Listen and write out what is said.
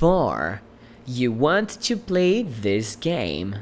4. You want to play this game.